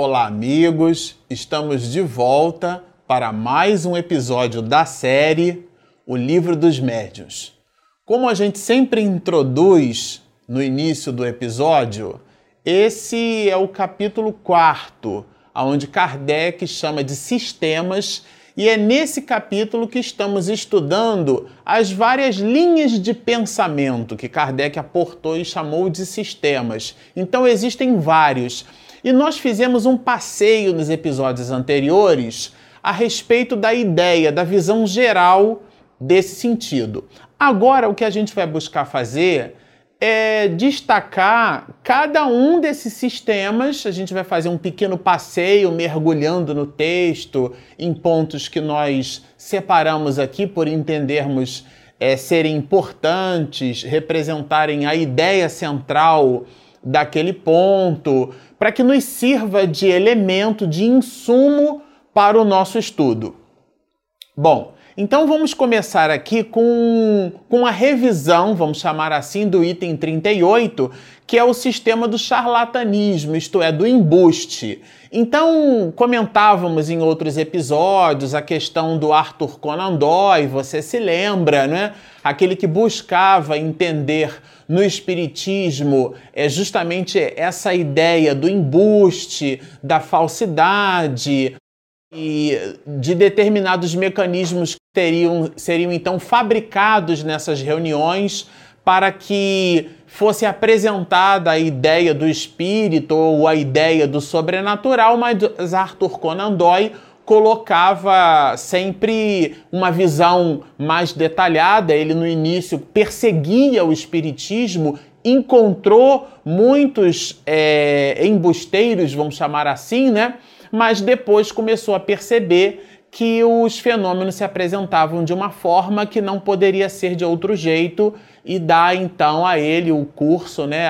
Olá, amigos! Estamos de volta para mais um episódio da série O Livro dos Médiuns. Como a gente sempre introduz no início do episódio, esse é o capítulo quarto, onde Kardec chama de sistemas, e é nesse capítulo que estamos estudando as várias linhas de pensamento que Kardec aportou e chamou de sistemas. Então existem vários. E nós fizemos um passeio nos episódios anteriores a respeito da ideia, da visão geral desse sentido. Agora, o que a gente vai buscar fazer é destacar cada um desses sistemas. A gente vai fazer um pequeno passeio mergulhando no texto em pontos que nós separamos aqui por entendermos é, serem importantes, representarem a ideia central daquele ponto, para que nos sirva de elemento, de insumo para o nosso estudo. Bom, então vamos começar aqui com, com a revisão, vamos chamar assim, do item 38, que é o sistema do charlatanismo, isto é, do embuste. Então, comentávamos em outros episódios a questão do Arthur Conan Doyle, você se lembra, né? Aquele que buscava entender no espiritismo é justamente essa ideia do embuste, da falsidade, e de determinados mecanismos que teriam, seriam então fabricados nessas reuniões para que fosse apresentada a ideia do espírito ou a ideia do sobrenatural, mas Arthur Conan Doyle colocava sempre uma visão mais detalhada. Ele no início perseguia o espiritismo, encontrou muitos é, embusteiros, vamos chamar assim, né? mas depois começou a perceber que os fenômenos se apresentavam de uma forma que não poderia ser de outro jeito e dá então a ele o curso, né,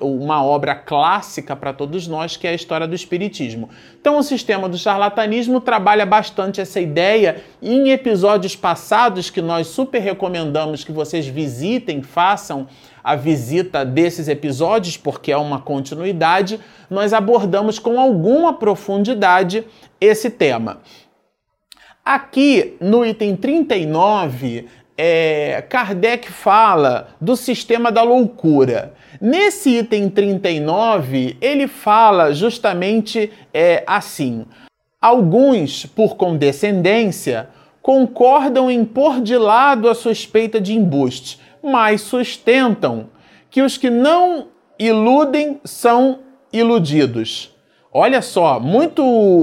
uma obra clássica para todos nós, que é a história do Espiritismo. Então, o sistema do charlatanismo trabalha bastante essa ideia e em episódios passados que nós super recomendamos que vocês visitem, façam a visita desses episódios, porque é uma continuidade, nós abordamos com alguma profundidade esse tema. Aqui no item 39, é, Kardec fala do sistema da loucura. Nesse item 39, ele fala justamente é, assim: alguns, por condescendência, concordam em pôr de lado a suspeita de embuste, mas sustentam que os que não iludem são iludidos. Olha só, muito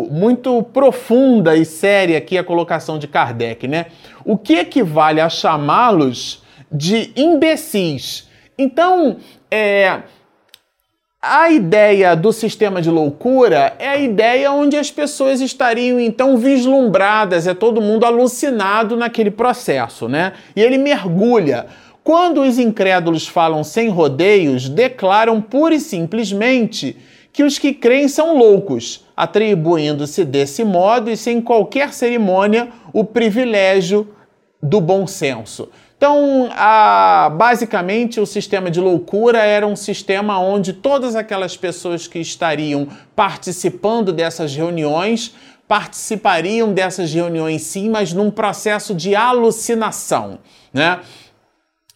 muito profunda e séria aqui a colocação de Kardec, né? O que equivale a chamá-los de imbecis? Então, é, a ideia do sistema de loucura é a ideia onde as pessoas estariam então vislumbradas, é todo mundo alucinado naquele processo, né? E ele mergulha. Quando os incrédulos falam sem rodeios, declaram pura e simplesmente que os que creem são loucos, atribuindo-se desse modo e sem qualquer cerimônia o privilégio do bom senso. Então, a, basicamente, o sistema de loucura era um sistema onde todas aquelas pessoas que estariam participando dessas reuniões participariam dessas reuniões sim, mas num processo de alucinação, né?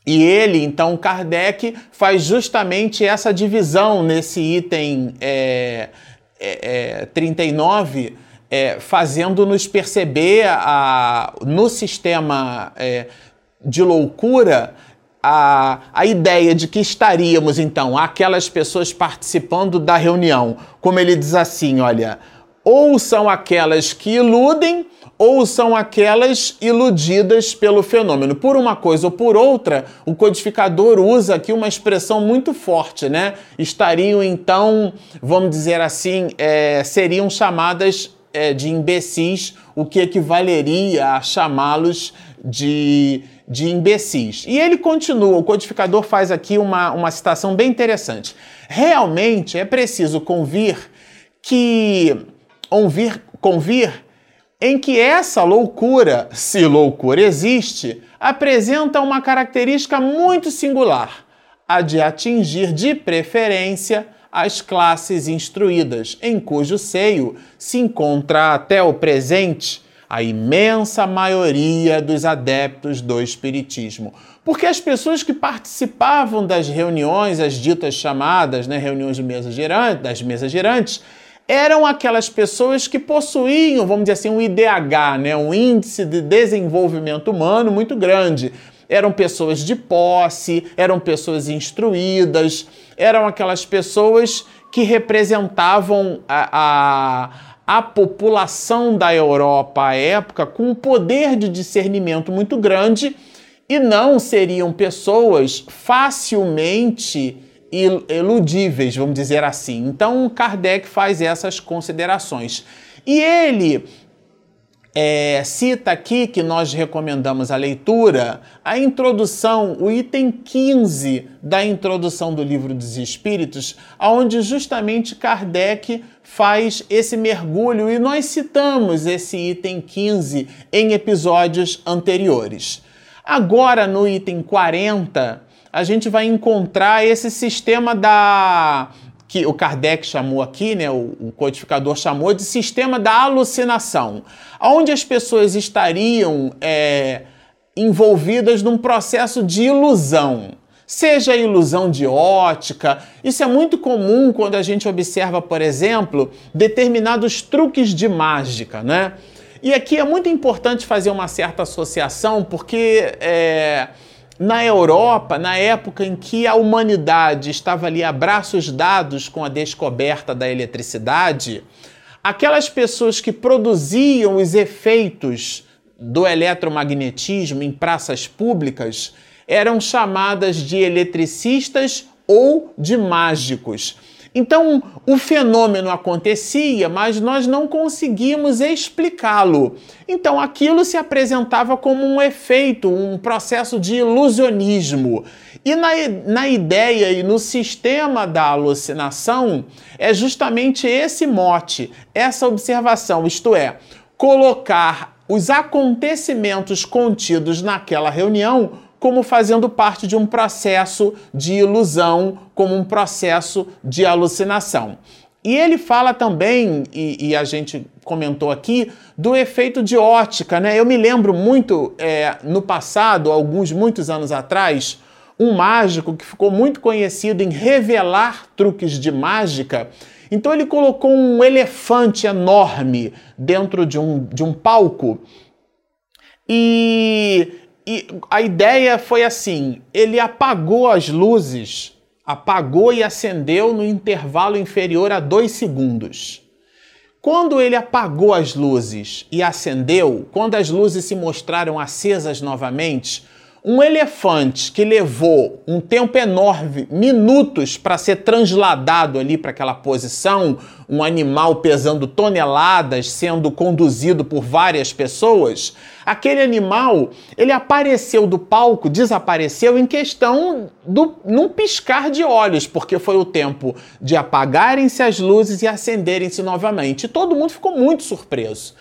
E ele, então, Kardec, faz justamente essa divisão nesse item é, é, é, 39, é, fazendo-nos perceber a, no sistema é, de loucura a, a ideia de que estaríamos, então, aquelas pessoas participando da reunião. Como ele diz assim: olha, ou são aquelas que iludem ou são aquelas iludidas pelo fenômeno. Por uma coisa ou por outra, o codificador usa aqui uma expressão muito forte, né? Estariam então, vamos dizer assim, é, seriam chamadas é, de imbecis, o que equivaleria a chamá-los de, de imbecis. E ele continua, o codificador faz aqui uma, uma citação bem interessante. Realmente é preciso convir que. Convir, convir em que essa loucura, se loucura existe, apresenta uma característica muito singular, a de atingir de preferência as classes instruídas, em cujo seio se encontra até o presente a imensa maioria dos adeptos do Espiritismo. Porque as pessoas que participavam das reuniões, as ditas chamadas, né, reuniões de mesa gerante, das mesas gerantes, eram aquelas pessoas que possuíam, vamos dizer assim, um IDH, né, um índice de desenvolvimento humano muito grande. Eram pessoas de posse, eram pessoas instruídas, eram aquelas pessoas que representavam a, a a população da Europa à época com um poder de discernimento muito grande e não seriam pessoas facilmente iludíveis, vamos dizer assim. Então, Kardec faz essas considerações. E ele é, cita aqui que nós recomendamos a leitura, a introdução, o item 15 da introdução do livro dos Espíritos, onde justamente Kardec faz esse mergulho e nós citamos esse item 15 em episódios anteriores. Agora, no item 40, a gente vai encontrar esse sistema da que o Kardec chamou aqui, né, o, codificador chamou de sistema da alucinação, onde as pessoas estariam é, envolvidas num processo de ilusão. Seja ilusão de ótica, isso é muito comum quando a gente observa, por exemplo, determinados truques de mágica, né? E aqui é muito importante fazer uma certa associação, porque é, na Europa, na época em que a humanidade estava ali a braços dados com a descoberta da eletricidade, aquelas pessoas que produziam os efeitos do eletromagnetismo em praças públicas eram chamadas de eletricistas ou de mágicos. Então, o fenômeno acontecia, mas nós não conseguimos explicá-lo. Então, aquilo se apresentava como um efeito, um processo de ilusionismo. E na, na ideia e no sistema da alucinação, é justamente esse mote, essa observação, isto é, colocar os acontecimentos contidos naquela reunião como fazendo parte de um processo de ilusão, como um processo de alucinação. E ele fala também, e, e, a gente comentou aqui, do efeito de ótica, né? Eu me lembro muito é, no passado, alguns muitos anos atrás, um mágico que ficou muito conhecido em revelar truques de mágica. Então ele colocou um elefante enorme dentro de um, de um palco e e a ideia foi assim: ele apagou as luzes, apagou e acendeu no intervalo inferior a dois segundos. Quando ele apagou as luzes e acendeu, quando as luzes se mostraram acesas novamente, um elefante que levou um tempo enorme, minutos, para ser transladado ali para aquela posição, um animal pesando toneladas, sendo conduzido por várias pessoas, aquele animal, ele apareceu do palco, desapareceu em questão do num piscar de olhos, porque foi o tempo de apagarem-se as luzes e acenderem-se novamente. E todo mundo ficou muito surpreso.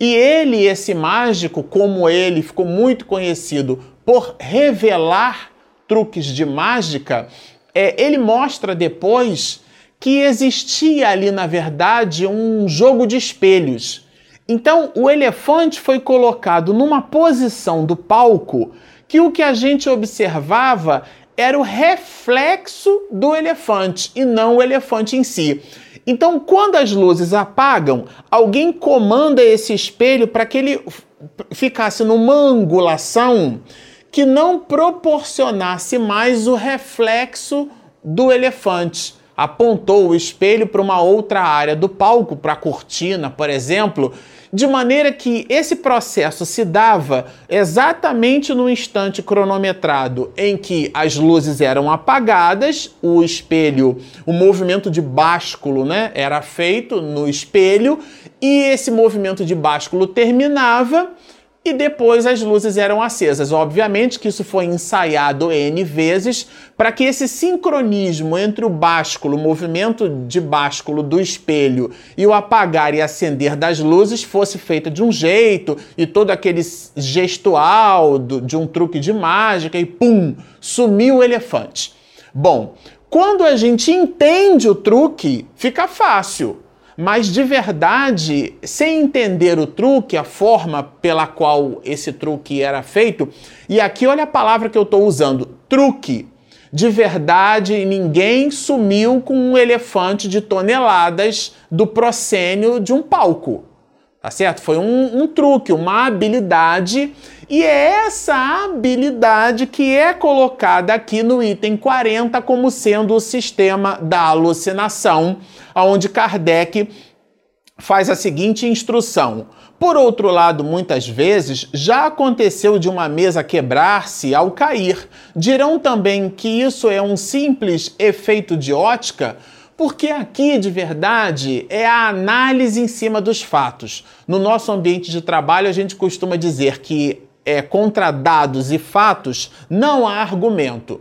E ele, esse mágico, como ele, ficou muito conhecido por revelar truques de mágica, é, ele mostra depois que existia ali, na verdade, um jogo de espelhos. Então, o elefante foi colocado numa posição do palco que o que a gente observava era o reflexo do elefante e não o elefante em si. Então, quando as luzes apagam, alguém comanda esse espelho para que ele ficasse numa angulação que não proporcionasse mais o reflexo do elefante. Apontou o espelho para uma outra área do palco, para a cortina, por exemplo, de maneira que esse processo se dava exatamente no instante cronometrado em que as luzes eram apagadas, o espelho, o movimento de básculo, né, era feito no espelho e esse movimento de básculo terminava e depois as luzes eram acesas. Obviamente que isso foi ensaiado N vezes para que esse sincronismo entre o básculo, o movimento de básculo do espelho e o apagar e acender das luzes fosse feito de um jeito e todo aquele gestual do, de um truque de mágica e pum, sumiu o elefante. Bom, Quando a gente entende o truque, fica fácil. Mas de verdade, sem entender o truque, a forma pela qual esse truque era feito, e aqui olha a palavra que eu estou usando: truque. De verdade, ninguém sumiu com um elefante de toneladas do proscênio de um palco. Tá certo? Foi um, um truque, uma habilidade, e é essa habilidade que é colocada aqui no item 40 como sendo o sistema da alucinação, onde Kardec faz a seguinte instrução. Por outro lado, muitas vezes já aconteceu de uma mesa quebrar-se ao cair. Dirão também que isso é um simples efeito de ótica porque aqui, de verdade, é a análise em cima dos fatos. No nosso ambiente de trabalho, a gente costuma dizer que é, contra dados e fatos não há argumento.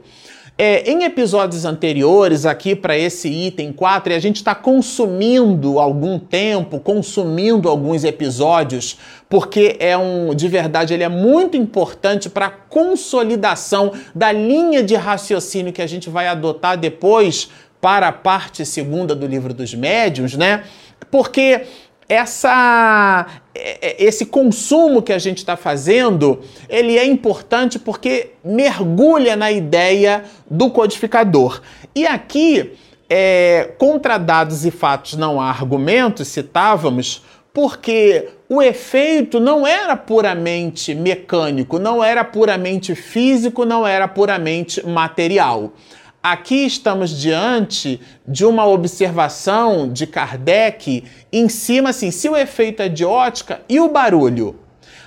É, em episódios anteriores, aqui para esse item 4, a gente está consumindo algum tempo, consumindo alguns episódios, porque é um, de verdade, ele é muito importante para a consolidação da linha de raciocínio que a gente vai adotar depois para a parte segunda do livro dos médiuns, né? Porque essa é, é, esse consumo que a gente está fazendo, ele é importante porque mergulha na ideia do codificador. E aqui, é, contra dados e fatos não há argumentos, citávamos, porque o efeito não era puramente mecânico, não era puramente físico, não era puramente material. Aqui estamos diante de uma observação de Kardec em cima, assim, se o efeito é de ótica e o barulho.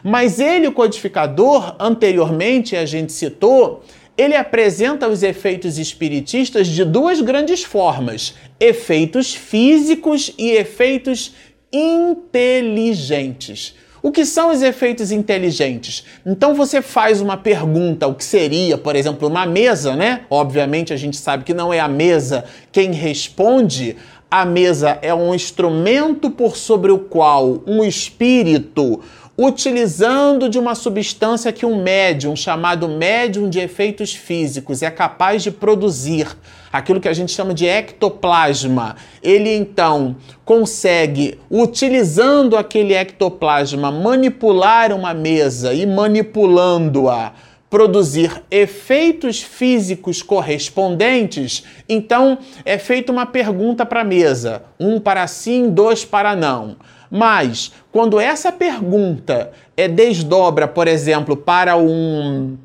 Mas ele, o codificador, anteriormente a gente citou, ele apresenta os efeitos espiritistas de duas grandes formas: efeitos físicos e efeitos inteligentes. O que são os efeitos inteligentes? Então você faz uma pergunta, o que seria, por exemplo, uma mesa, né? Obviamente a gente sabe que não é a mesa quem responde. A mesa é um instrumento por sobre o qual um espírito utilizando de uma substância que um médium, chamado médium de efeitos físicos, é capaz de produzir, aquilo que a gente chama de ectoplasma. Ele então consegue, utilizando aquele ectoplasma, manipular uma mesa e manipulando-a produzir efeitos físicos correspondentes, então é feita uma pergunta para a mesa: um para sim, dois para não. Mas quando essa pergunta é desdobra, por exemplo, para um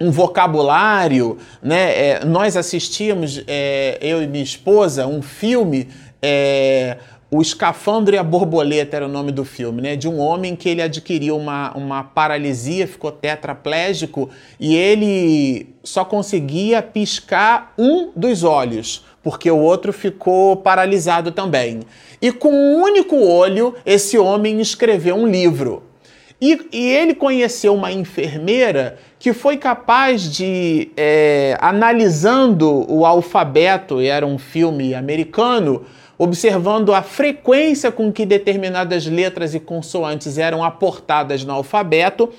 um vocabulário, né? É, nós assistimos, é, eu e minha esposa, um filme, é, o Escafandro e a Borboleta era o nome do filme, né? De um homem que ele adquiriu uma, uma paralisia, ficou tetraplégico e ele só conseguia piscar um dos olhos porque o outro ficou paralisado também. E com um único olho, esse homem escreveu um livro. E, e ele conheceu uma enfermeira que foi capaz de, é, analisando o alfabeto, e era um filme americano, observando a frequência com que determinadas letras e consoantes eram aportadas no alfabeto,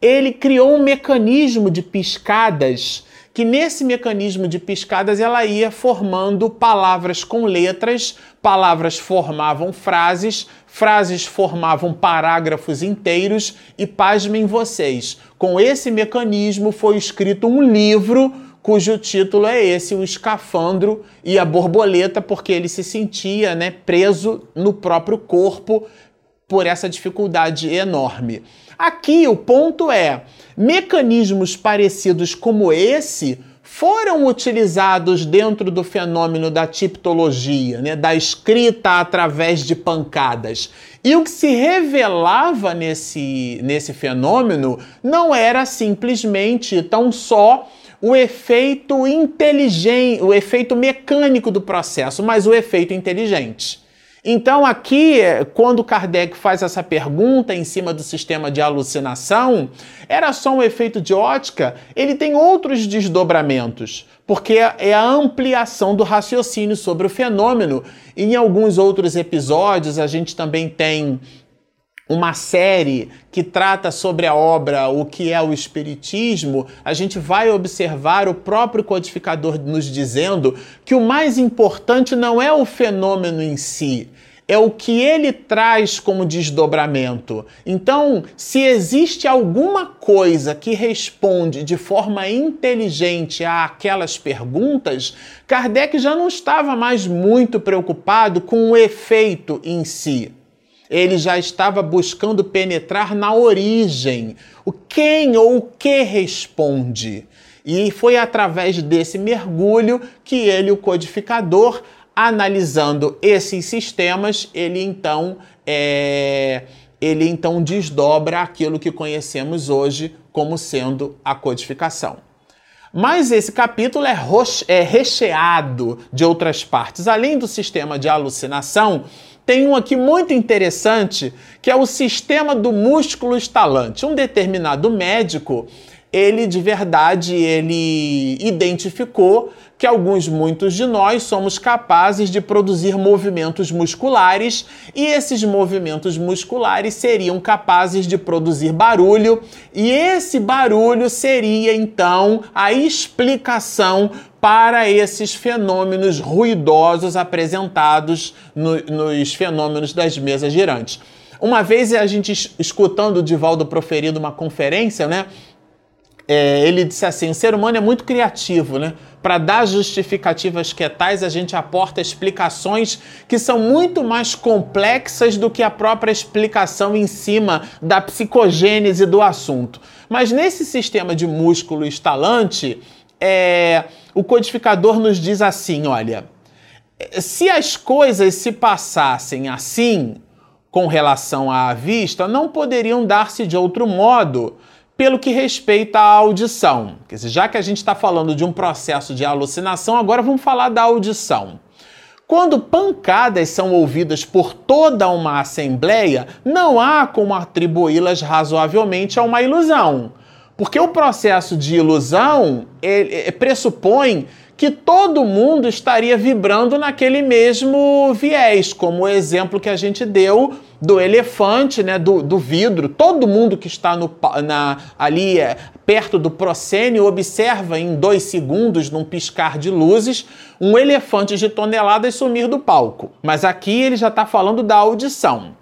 ele criou um mecanismo de piscadas que nesse mecanismo de piscadas ela ia formando palavras com letras, palavras formavam frases, frases formavam parágrafos inteiros e pasmem vocês, com esse mecanismo foi escrito um livro cujo título é esse, o escafandro e a borboleta, porque ele se sentia né, preso no próprio corpo por essa dificuldade enorme. Aqui o ponto é: mecanismos parecidos como esse foram utilizados dentro do fenômeno da tipologia, né, da escrita através de pancadas. E o que se revelava nesse, nesse fenômeno não era simplesmente tão só o efeito inteligente, o efeito mecânico do processo, mas o efeito inteligente. Então, aqui, quando Kardec faz essa pergunta em cima do sistema de alucinação, era só um efeito de ótica? Ele tem outros desdobramentos, porque é a ampliação do raciocínio sobre o fenômeno. Em alguns outros episódios, a gente também tem uma série que trata sobre a obra O que é o Espiritismo, a gente vai observar o próprio codificador nos dizendo que o mais importante não é o fenômeno em si, é o que ele traz como desdobramento. Então, se existe alguma coisa que responde de forma inteligente àquelas perguntas, Kardec já não estava mais muito preocupado com o efeito em si. Ele já estava buscando penetrar na origem, o quem ou o que responde. E foi através desse mergulho que ele, o codificador, analisando esses sistemas, ele então é, ele então desdobra aquilo que conhecemos hoje como sendo a codificação. Mas esse capítulo é, é recheado de outras partes. Além do sistema de alucinação, tem um aqui muito interessante, que é o sistema do músculo estalante. Um determinado médico, ele de verdade, ele identificou que alguns, muitos de nós somos capazes de produzir movimentos musculares e esses movimentos musculares seriam capazes de produzir barulho e esse barulho seria então a explicação para esses fenômenos ruidosos apresentados no, nos fenômenos das mesas girantes. Uma vez a gente escutando o Divaldo proferindo uma conferência, né? É, ele disse assim: o ser humano é muito criativo, né? Para dar justificativas que tais, a gente aporta explicações que são muito mais complexas do que a própria explicação em cima da psicogênese do assunto. Mas nesse sistema de músculo estalante, é, o codificador nos diz assim: olha, se as coisas se passassem assim com relação à vista, não poderiam dar-se de outro modo pelo que respeita à audição. Já que a gente está falando de um processo de alucinação, agora vamos falar da audição. Quando pancadas são ouvidas por toda uma assembleia, não há como atribuí-las razoavelmente a uma ilusão. Porque o processo de ilusão ele, pressupõe que todo mundo estaria vibrando naquele mesmo viés, como o exemplo que a gente deu do elefante, né, do, do vidro. Todo mundo que está no, na, ali é, perto do proscênio observa em dois segundos, num piscar de luzes, um elefante de toneladas sumir do palco. Mas aqui ele já está falando da audição.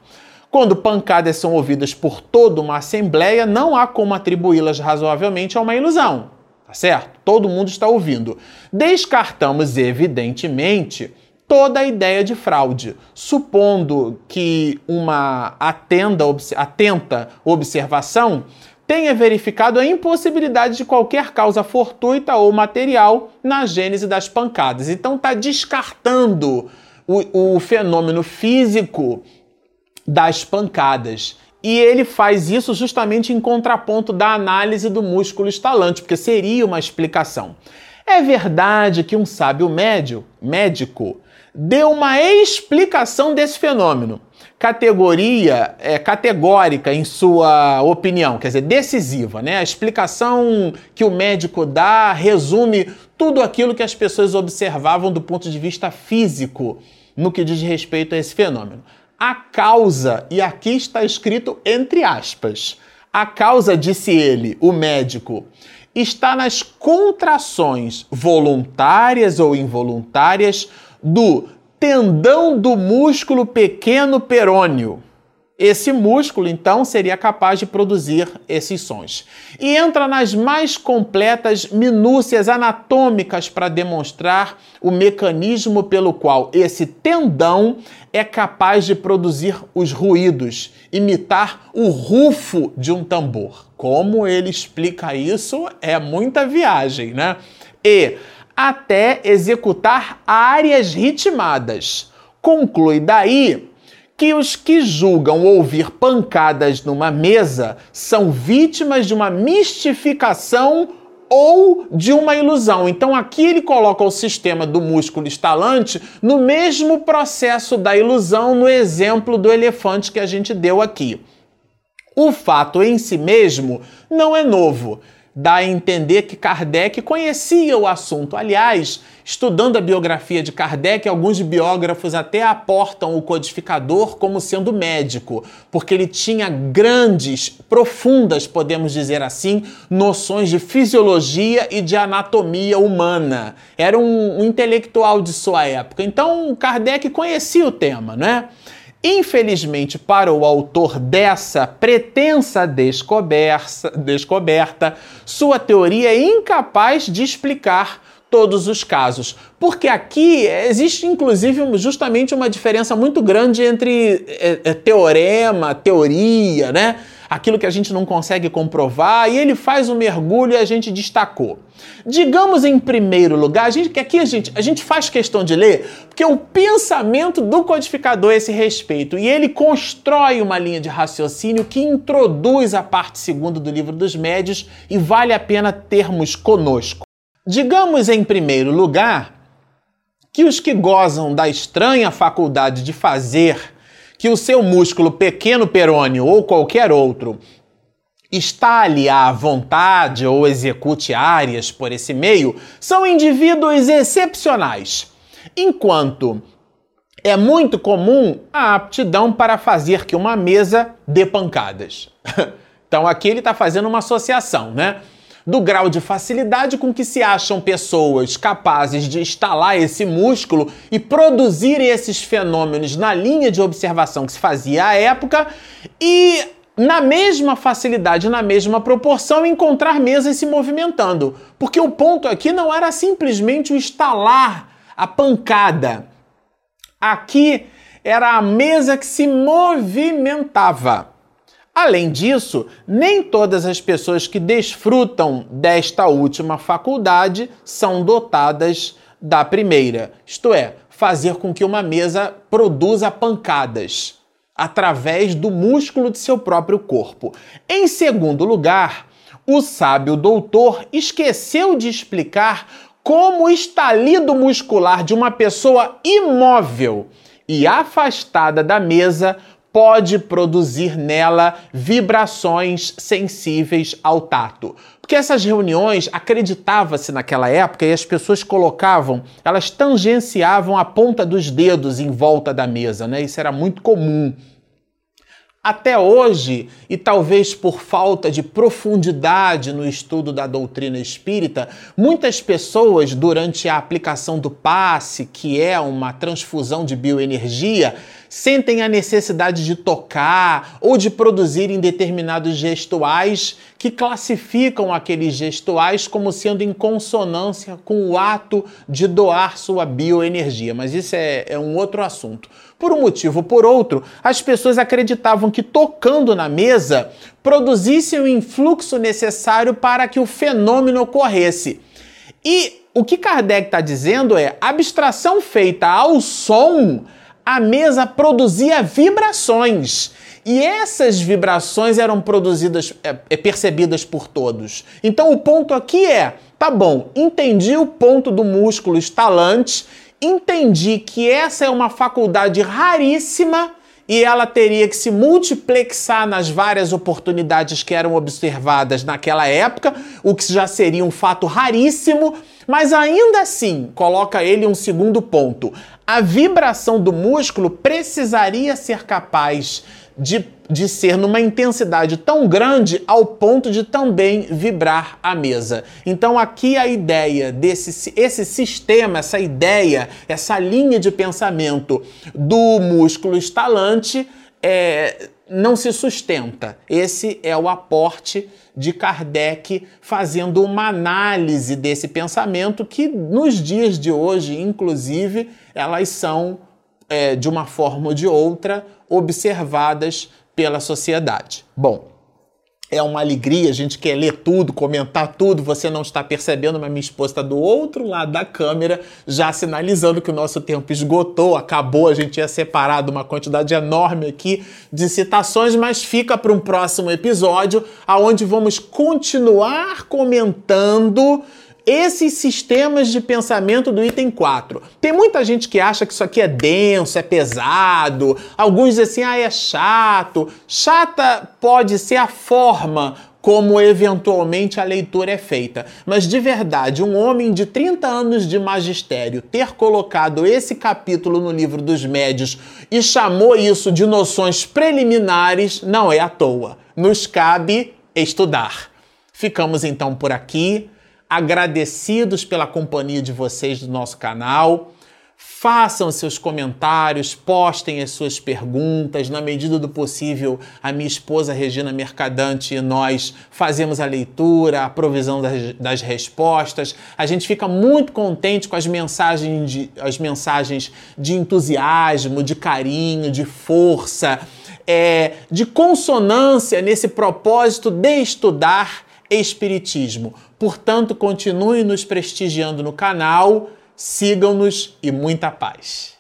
Quando pancadas são ouvidas por toda uma assembleia, não há como atribuí-las razoavelmente a uma ilusão. Tá certo? Todo mundo está ouvindo. Descartamos, evidentemente, toda a ideia de fraude, supondo que uma atenda, atenta observação tenha verificado a impossibilidade de qualquer causa fortuita ou material na gênese das pancadas. Então está descartando o, o fenômeno físico das pancadas e ele faz isso justamente em contraponto da análise do músculo estalante, porque seria uma explicação. É verdade que um sábio médio, médico deu uma explicação desse fenômeno, categoria é, categórica em sua opinião, quer dizer, decisiva, né? A explicação que o médico dá resume tudo aquilo que as pessoas observavam do ponto de vista físico no que diz respeito a esse fenômeno. A causa, e aqui está escrito entre aspas, a causa, disse ele, o médico, está nas contrações voluntárias ou involuntárias do tendão do músculo pequeno perônio. Esse músculo, então, seria capaz de produzir esses sons. E entra nas mais completas minúcias anatômicas para demonstrar o mecanismo pelo qual esse tendão é capaz de produzir os ruídos, imitar o rufo de um tambor. Como ele explica isso é muita viagem, né? E até executar áreas ritmadas. Conclui daí que os que julgam ouvir pancadas numa mesa são vítimas de uma mistificação ou de uma ilusão. Então aqui ele coloca o sistema do músculo estalante no mesmo processo da ilusão no exemplo do elefante que a gente deu aqui. O fato em si mesmo não é novo. Dá a entender que Kardec conhecia o assunto. Aliás, estudando a biografia de Kardec, alguns biógrafos até aportam o codificador como sendo médico, porque ele tinha grandes, profundas, podemos dizer assim, noções de fisiologia e de anatomia humana. Era um, um intelectual de sua época. Então, Kardec conhecia o tema, não é? Infelizmente, para o autor dessa pretensa descoberta, sua teoria é incapaz de explicar todos os casos. Porque aqui existe, inclusive, justamente uma diferença muito grande entre é, é, teorema, teoria, né? Aquilo que a gente não consegue comprovar, e ele faz um mergulho e a gente destacou. Digamos em primeiro lugar, a gente, que aqui a gente, a gente faz questão de ler, porque o pensamento do codificador é esse respeito, e ele constrói uma linha de raciocínio que introduz a parte segunda do livro dos médios e vale a pena termos conosco. Digamos em primeiro lugar que os que gozam da estranha faculdade de fazer que o seu músculo pequeno perônio ou qualquer outro está ali à vontade ou execute áreas por esse meio, são indivíduos excepcionais, enquanto é muito comum a aptidão para fazer que uma mesa dê pancadas. então aqui ele está fazendo uma associação, né? Do grau de facilidade com que se acham pessoas capazes de instalar esse músculo e produzir esses fenômenos na linha de observação que se fazia à época e na mesma facilidade, na mesma proporção, encontrar mesas se movimentando. Porque o ponto aqui não era simplesmente o instalar a pancada. Aqui era a mesa que se movimentava. Além disso, nem todas as pessoas que desfrutam desta última faculdade são dotadas da primeira, isto é, fazer com que uma mesa produza pancadas através do músculo de seu próprio corpo. Em segundo lugar, o sábio doutor esqueceu de explicar como o estalido muscular de uma pessoa imóvel e afastada da mesa pode produzir nela vibrações sensíveis ao tato. Porque essas reuniões, acreditava-se naquela época, e as pessoas colocavam, elas tangenciavam a ponta dos dedos em volta da mesa, né? Isso era muito comum. Até hoje, e talvez por falta de profundidade no estudo da doutrina espírita, muitas pessoas, durante a aplicação do passe, que é uma transfusão de bioenergia, sentem a necessidade de tocar ou de produzirem determinados gestuais que classificam aqueles gestuais como sendo em consonância com o ato de doar sua bioenergia. Mas isso é, é um outro assunto. Por um motivo ou por outro, as pessoas acreditavam que tocando na mesa produzisse o influxo necessário para que o fenômeno ocorresse. E o que Kardec está dizendo é abstração feita ao som a mesa produzia vibrações. E essas vibrações eram produzidas, é, é, percebidas por todos. Então o ponto aqui é: tá bom, entendi o ponto do músculo estalante, entendi que essa é uma faculdade raríssima e ela teria que se multiplexar nas várias oportunidades que eram observadas naquela época, o que já seria um fato raríssimo, mas ainda assim coloca ele um segundo ponto. A vibração do músculo precisaria ser capaz de, de ser numa intensidade tão grande ao ponto de também vibrar a mesa. Então aqui a ideia desse esse sistema, essa ideia, essa linha de pensamento do músculo estalante é, não se sustenta. Esse é o aporte de Kardec fazendo uma análise desse pensamento que nos dias de hoje, inclusive, elas são é, de uma forma ou de outra observadas pela sociedade. Bom, é uma alegria, a gente quer ler tudo, comentar tudo, você não está percebendo, mas minha esposa está do outro lado da câmera, já sinalizando que o nosso tempo esgotou, acabou, a gente tinha separado uma quantidade enorme aqui de citações, mas fica para um próximo episódio, aonde vamos continuar comentando esses sistemas de pensamento do item 4. Tem muita gente que acha que isso aqui é denso, é pesado, alguns dizem assim, ah, é chato. Chata pode ser a forma como eventualmente a leitura é feita. Mas de verdade, um homem de 30 anos de magistério ter colocado esse capítulo no livro dos médios e chamou isso de noções preliminares não é à toa. Nos cabe estudar. Ficamos então por aqui, agradecidos pela companhia de vocês do nosso canal. Façam seus comentários, postem as suas perguntas. Na medida do possível, a minha esposa Regina Mercadante e nós fazemos a leitura, a provisão das, das respostas. A gente fica muito contente com as mensagens, de, as mensagens de entusiasmo, de carinho, de força, é, de consonância nesse propósito de estudar Espiritismo. Portanto, continue nos prestigiando no canal Sigam-nos e muita paz.